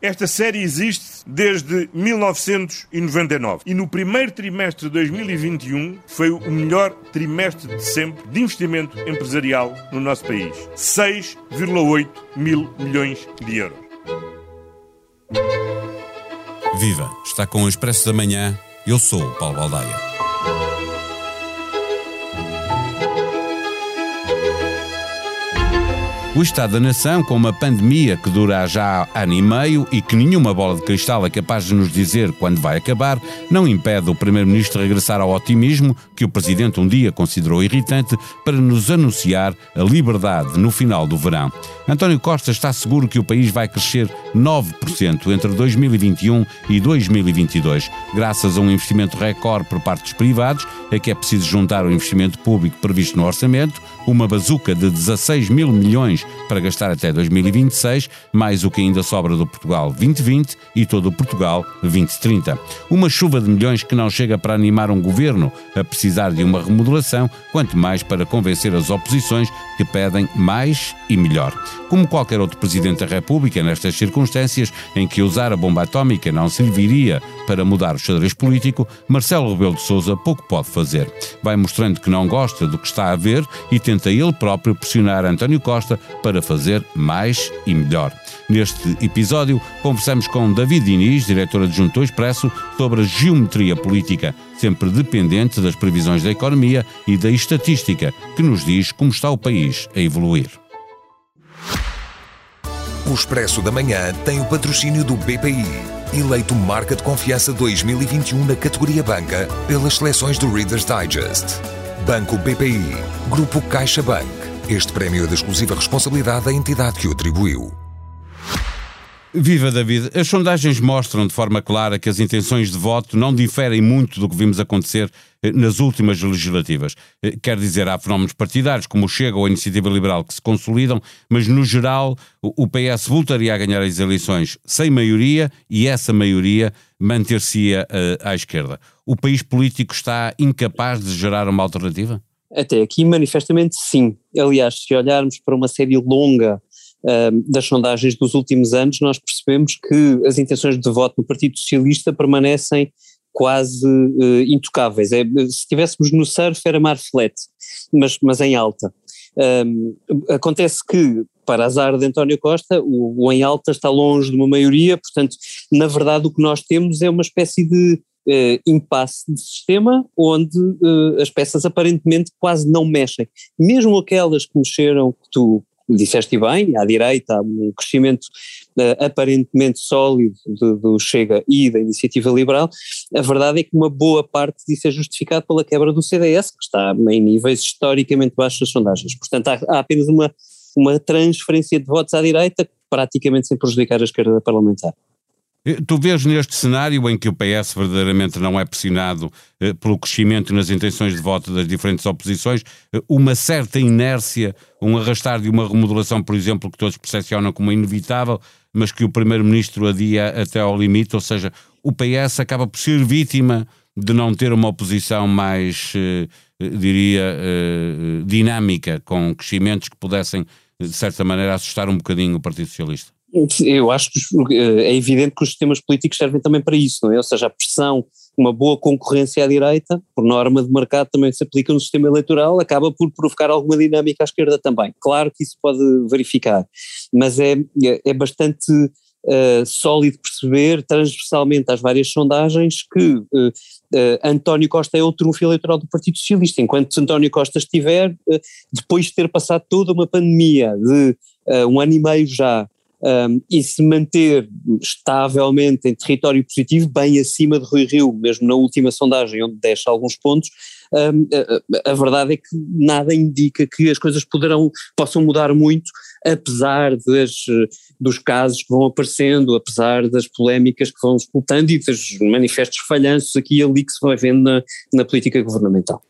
Esta série existe desde 1999 e no primeiro trimestre de 2021 foi o melhor trimestre de sempre de investimento empresarial no nosso país. 6,8 mil milhões de euros. Viva! Está com o Expresso da Manhã. Eu sou o Paulo Baldaia. O Estado da Nação, com uma pandemia que dura já ano e meio e que nenhuma bola de cristal é capaz de nos dizer quando vai acabar, não impede o Primeiro-Ministro regressar ao otimismo que o Presidente um dia considerou irritante para nos anunciar a liberdade no final do verão. António Costa está seguro que o país vai crescer 9% entre 2021 e 2022, graças a um investimento recorde por parte dos privados, é que é preciso juntar o investimento público previsto no orçamento, uma bazuca de 16 mil milhões para gastar até 2026, mais o que ainda sobra do Portugal 2020 e todo o Portugal 2030. Uma chuva de milhões que não chega para animar um governo a precisar de uma remodelação, quanto mais para convencer as oposições que pedem mais e melhor. Como qualquer outro Presidente da República, nestas circunstâncias em que usar a bomba atómica não serviria para mudar o xadrez político, Marcelo Rebelo de Sousa pouco pode fazer. Vai mostrando que não gosta do que está a ver e tenta ele próprio pressionar António Costa para fazer mais e melhor. Neste episódio, conversamos com David Diniz, diretor adjunto do Expresso, sobre a geometria política, sempre dependente das previsões da economia e da estatística, que nos diz como está o país a evoluir. O Expresso da Manhã tem o patrocínio do BPI, eleito Marca de Confiança 2021 na categoria Banca pelas seleções do Reader's Digest. Banco BPI, Grupo CaixaBank. Este prémio é da exclusiva responsabilidade da entidade que o atribuiu. Viva David, as sondagens mostram de forma clara que as intenções de voto não diferem muito do que vimos acontecer eh, nas últimas legislativas. Eh, quer dizer, há fenómenos partidários como o Chega ou a Iniciativa Liberal que se consolidam, mas no geral o PS voltaria a ganhar as eleições sem maioria e essa maioria manter-se-ia uh, à esquerda. O país político está incapaz de gerar uma alternativa? Até aqui, manifestamente, sim. Aliás, se olharmos para uma série longa uh, das sondagens dos últimos anos, nós percebemos que as intenções de voto no Partido Socialista permanecem quase uh, intocáveis. É, se estivéssemos no surf era mar flat, mas, mas em alta. Um, acontece que, para azar de António Costa, o, o, em alta está longe de uma maioria, portanto, na verdade, o que nós temos é uma espécie de uh, impasse de sistema onde uh, as peças aparentemente quase não mexem. Mesmo aquelas que mexeram, que tu disseste bem, à direita há um crescimento uh, aparentemente sólido do, Chega e da Iniciativa Liberal, a verdade é que uma boa parte disso é justificado pela quebra do CDS, que está em níveis historicamente baixos das sondagens. Portanto, há, há apenas uma, uma transferência de votos à direita, praticamente sem prejudicar a esquerda parlamentar. Eh, tu vês neste cenário em que o PS verdadeiramente não é pressionado eh, pelo crescimento nas intenções de voto das diferentes oposições, eh, uma certa inércia, um arrastar de uma remodelação, por exemplo, que todos percepcionam como inevitável, mas que o Primeiro-Ministro adia até ao limite, ou seja, o PS acaba por ser vítima de não ter uma oposição mais, eh, diria, eh, dinâmica, com crescimentos que pudessem, de certa maneira, assustar um bocadinho o Partido Socialista. Eu acho que eh, é evidente que os sistemas políticos servem também para isso, não é? Ou seja, a pressão, uma boa concorrência à direita, por norma de mercado também se aplica no sistema eleitoral, acaba por provocar alguma dinâmica à esquerda também. Claro que isso pode verificar, mas é, é bastante uh, sólido perceber transversalmente às várias sondagens que uh, uh, António Costa é o trunfo eleitoral do Partido Socialista. Enquanto António Costa estiver, depois de ter passado toda uma pandemia de um ano e meio já, um, e se manter estavelmente em território positivo, bem acima de Rui Rio, mesmo na última sondagem, onde desce alguns pontos, um, a, a, verdade é que nada indica que as coisas poderão, possam mudar muito, apesar das, dos casos que vão aparecendo, apesar das polémicas que vão explotando e dos manifestos falhanços aqui e ali que se vai vendo na, na política governamental.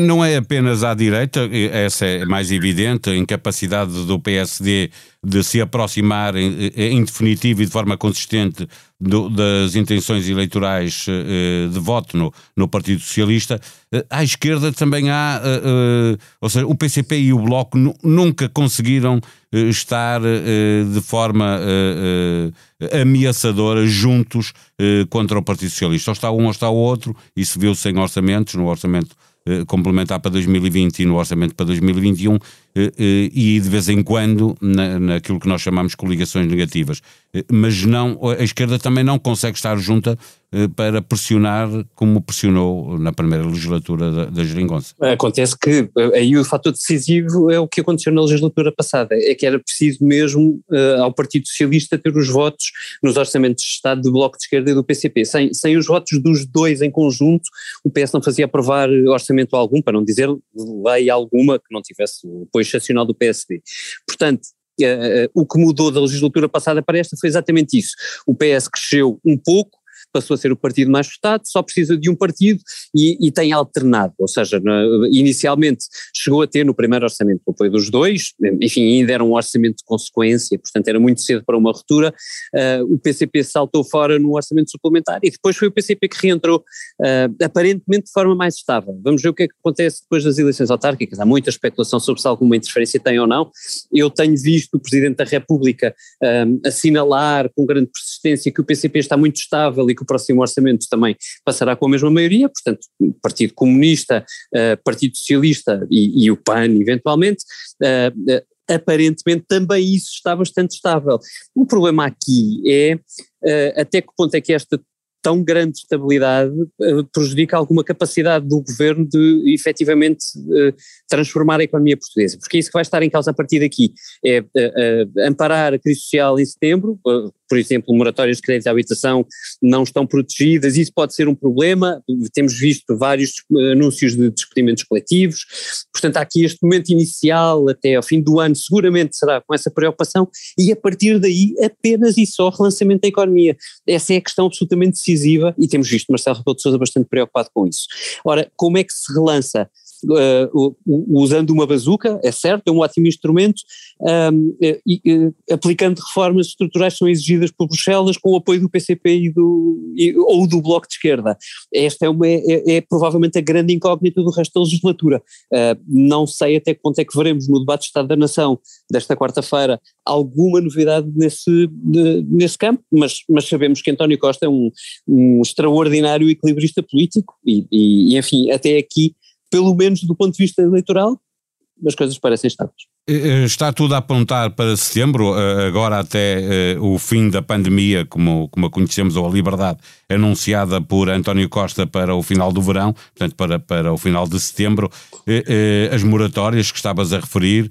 Não é apenas à direita, essa é mais evidente, a incapacidade do PSD de se aproximar em, em definitivo e de forma consistente do, das intenções eleitorais uh, de voto no, no Partido Socialista. Uh, à esquerda também há, uh, ou seja, o PCP e o Bloco nunca conseguiram estar de forma ameaçadora juntos contra o Partido Socialista. Ou está um ou está o outro, isso viu-se em orçamentos, no orçamento complementar para 2020 e no orçamento para 2021, eh, eh, e de vez em quando na, naquilo que nós chamamos coligações negativas. Eh, mas não, a esquerda também não consegue estar junta para pressionar como pressionou na primeira legislatura da, da Geringonça. Acontece que aí o fator decisivo é o que aconteceu na legislatura passada, é que era preciso mesmo uh, ao Partido Socialista ter os votos nos orçamentos de Estado do Bloco de Esquerda e do PCP. Sem, sem os votos dos dois em conjunto, o PS não fazia aprovar orçamento algum, para não dizer lei alguma que não tivesse apoio excepcional do PSD. Portanto, uh, o que mudou da legislatura passada para esta foi exatamente isso. O PS cresceu um pouco, passou a ser o partido mais votado, só precisa de um partido e, e tem alternado, ou seja, inicialmente chegou a ter no primeiro orçamento o apoio dos dois, enfim, ainda era um orçamento de consequência, portanto era muito cedo para uma ruptura, uh, o PCP saltou fora no orçamento suplementar e depois foi o PCP que reentrou, uh, aparentemente de forma mais estável. Vamos ver o que é que acontece depois das eleições autárquicas, há muita especulação sobre se alguma interferência tem ou não, eu tenho visto o Presidente da República um, ah, assinalar com grande persistência que o PCP está muito estável e que o próximo orçamento também passará com a mesma maioria, portanto, Partido Comunista, uh, Partido Socialista e, e, o PAN, eventualmente, uh, aparentemente também isso está bastante estável. O problema aqui é uh, até que ponto é que esta tão grande estabilidade uh, prejudica alguma capacidade do governo de efetivamente uh, transformar a economia portuguesa, porque é isso que vai estar em causa a partir daqui é uh, amparar a crise social em setembro, por exemplo, moratórias de crédito à habitação não estão protegidas, isso pode ser um problema, temos visto vários anúncios de despedimentos coletivos, portanto há aqui este momento inicial até ao fim do ano seguramente será com essa preocupação e a partir daí apenas e só relançamento da economia, essa é a questão absolutamente decisiva decisiva e temos visto Marcelo Rebelo de Sousa bastante preocupado com isso. Ora, como é que se relança? Uh, usando uma bazuca, é certo, é um ótimo instrumento, um, e, uh, aplicando reformas estruturais são exigidas por Bruxelas com o apoio do PCP e do, e, ou do Bloco de Esquerda. Esta é, uma, é, é, provavelmente a grande incógnita do resto da legislatura. Uh, não sei até quanto é que veremos no debate de Estado da Nação desta quarta-feira alguma novidade nesse, de, nesse campo, mas, mas sabemos que António Costa é um, um extraordinário equilibrista político e, e, e, enfim, até aqui, pelo menos do ponto de vista eleitoral, as coisas parecem estáveis. Eh, eh, está tudo a apontar para setembro, eh, agora até o fim da pandemia, como, como a conhecemos, ou a liberdade, anunciada por António Costa para o final do verão, portanto para, para o final de setembro, as moratórias que estavas a referir,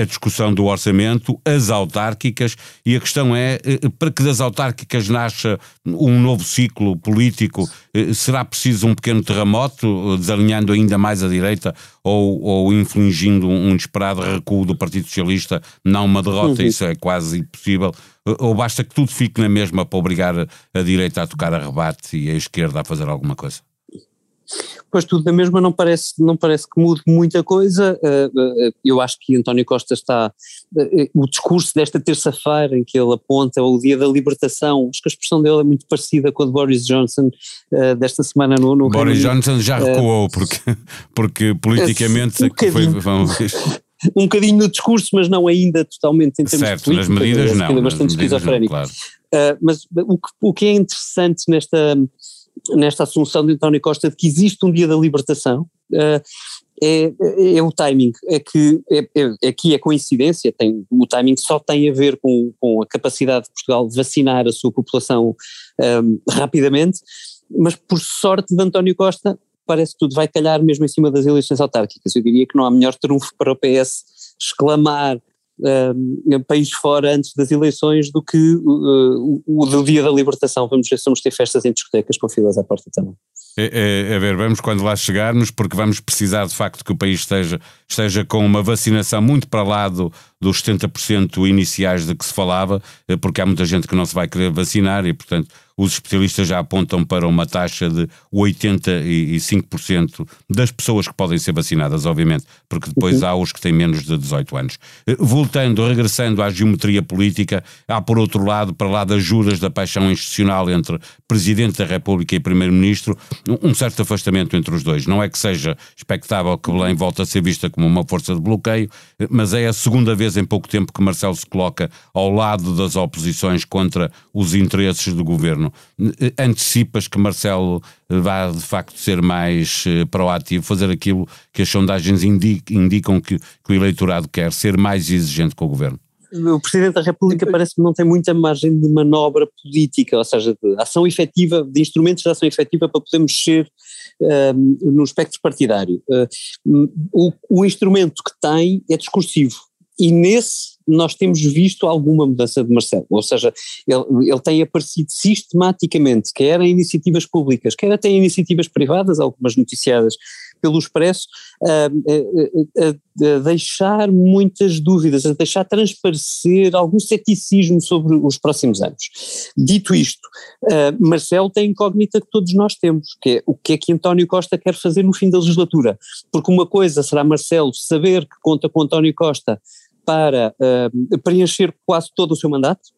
a discussão do orçamento, as autárquicas, e a questão é, para que das autárquicas nasça um novo ciclo político, será preciso um pequeno terremoto, desalinhando ainda mais a direita, ou, ou infligindo um inesperado recuo do Partido Socialista, não uma derrota, uhum. isso é quase impossível, ou basta que tudo fique na mesma para obrigar a direita a tocar a rebate e a esquerda a fazer alguma coisa? Pois tudo da mesma não parece, não parece que mude muita coisa. Eh, eh, eu acho que António Costa está. Eh, o discurso desta terça-feira, em que ele aponta o dia da libertação, acho que a expressão dele é muito parecida com a de Boris Johnson desta semana no. no Boris Johnson já recuou, porque, porque politicamente. Um foi, vamos, um bocadinho no discurso, mas não ainda totalmente em termos certo, políticos. Nas medidas não. É bastante esquizofrénico. Claro. Uh, mas o que, o que é interessante nesta, nesta assunção de António Costa de que existe um dia da libertação uh, é, é, o timing, é que é, é, aqui é coincidência, tem, o timing só tem a ver com, com a capacidade de Portugal de vacinar a sua população um, rapidamente, mas por sorte de António Costa parece que tudo vai calhar mesmo em cima das eleições autárquicas. Eu diria que não há melhor trunfo para o PS exclamar uh, país fora antes das eleições do que uh, o do dia da libertação. Vamos ver se vamos ter festas em discotecas com filas à porta também. É, é, a ver, vamos quando lá chegarmos, porque vamos precisar de facto que o país esteja, esteja com uma vacinação muito para lá do, dos 70% iniciais de que se falava, eh, porque há muita gente que não se vai querer vacinar e, portanto, os especialistas já apontam para uma taxa de 85% das pessoas que podem ser vacinadas, obviamente, porque depois uhum. há os que têm menos de 18 anos. Eh, voltando, regressando à geometria política, há por outro lado, para lá das juras da paixão institucional entre Presidente da República e Primeiro-Ministro, um certo afastamento entre os dois. Não é que seja expectável que Belém volte a ser vista como uma força de bloqueio, eh, mas é a segunda vez em pouco tempo que Marcelo se coloca ao lado das oposições contra os interesses do governo. Eh, antecipas que Marcelo vá de facto ser mais uh, proativo, fazer aquilo que as sondagens indicam que, que o eleitorado quer, ser mais exigente com o governo? o Presidente da República parece que não tem muita margem de manobra política, ou seja, de ação efetiva, de instrumentos de ação efetiva para poder mexer um, no espectro partidário. Uh, o, o instrumento que tem é discursivo, e nesse nós temos visto alguma mudança de Marcelo, ou seja, ele, ele tem aparecido sistematicamente, quer em iniciativas públicas, quer até em iniciativas privadas, algumas noticiadas pelo Expresso, a, a, a, deixar muitas dúvidas, a deixar transparecer algum ceticismo sobre os próximos anos. Dito isto, Marcelo tem incógnita que todos nós temos, que é o que é que António Costa quer fazer no fim da legislatura, porque uma coisa será Marcelo saber que conta com António Costa para uh, preencher quase todo o seu mandato,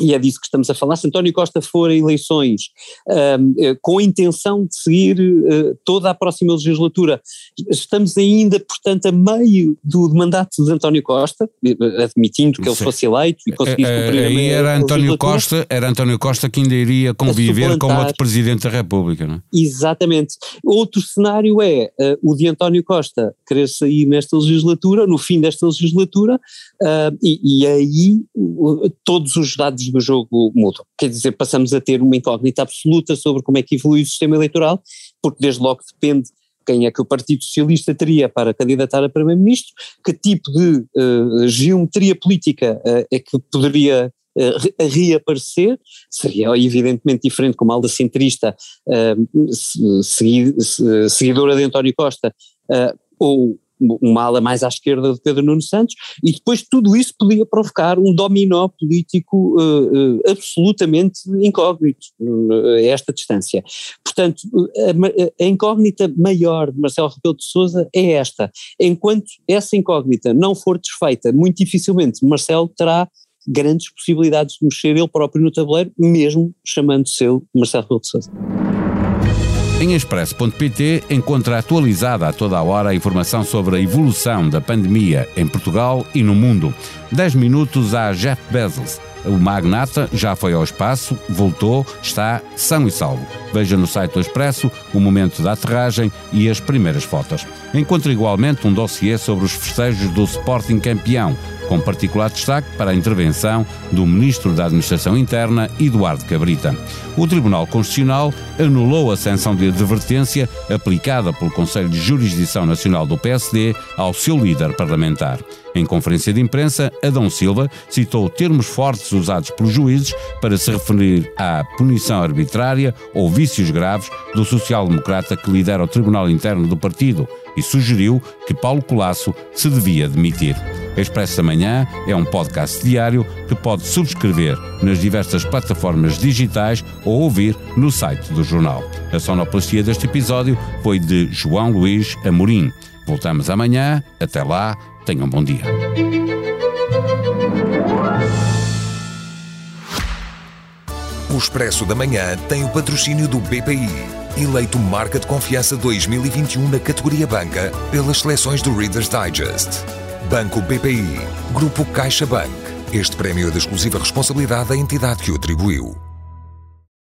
e é disso que estamos a falar, se António Costa for a eleições um, eh, com a intenção de seguir uh, toda a próxima legislatura, estamos ainda, portanto, a meio do mandato de António Costa, eh, admitindo que ele fosse eleito e conseguisse cumprir a Aí era António Costa, era António Costa que ainda iria conviver com outro Presidente da República, não é? Exatamente. Outro cenário é uh, o de António Costa querer sair nesta legislatura, no fim desta legislatura, uh, e, e aí todos os dados do jogo mudam. Quer dizer, passamos a ter uma incógnita absoluta sobre como é que evolui o sistema eleitoral, porque desde logo depende quem é que o Partido Socialista teria para candidatar a Primeiro-Ministro, que tipo de uh, geometria política uh, é que poderia uh, reaparecer, seria evidentemente diferente como a alda centrista, seguidora de António Costa, ou uma ala mais à esquerda de Pedro Nuno Santos, e depois tudo isso podia provocar um dominó político uh, uh, absolutamente incógnito uh, a esta distância. Portanto, a, a, incógnita maior de Marcelo Rebelo de Sousa é esta. Enquanto essa incógnita não for desfeita, muito dificilmente Marcelo terá grandes possibilidades de mexer ele próprio no tabuleiro, mesmo chamando-se Marcelo Rebelo de Sousa. Em expresso.pt encontra atualizada a toda a hora a informação sobre a evolução da pandemia em Portugal e no mundo. 10 minutos a Jeff Bezos. O magnata já foi ao espaço, voltou, está são e salvo. Veja no site do Expresso o momento da aterragem e as primeiras fotos. Encontra igualmente um dossiê sobre os festejos do Sporting campeão, com particular destaque para a intervenção do Ministro da Administração Interna, Eduardo Cabrita. O Tribunal Constitucional anulou a sanção de advertência aplicada pelo Conselho de Jurisdição Nacional do PSD ao seu líder parlamentar. Em conferência de imprensa, Adão Silva citou termos fortes usados pelos juízes para se referir à punição arbitrária ou vícios graves do social-democrata que lidera o Tribunal Interno do partido e sugeriu que Paulo Colasso se devia demitir. Expresso da Manhã é um podcast diário que pode subscrever nas diversas plataformas digitais ou ouvir no site do jornal. A sonoplastia deste episódio foi de João Luís Amorim. Voltamos amanhã. Até lá, tenham um bom dia. O Expresso da Manhã tem o patrocínio do BPI, eleito Marca de Confiança 2021 na categoria Banca pelas seleções do Reader's Digest. Banco BPI, Grupo CaixaBank. Este prémio é de exclusiva responsabilidade da entidade que o atribuiu.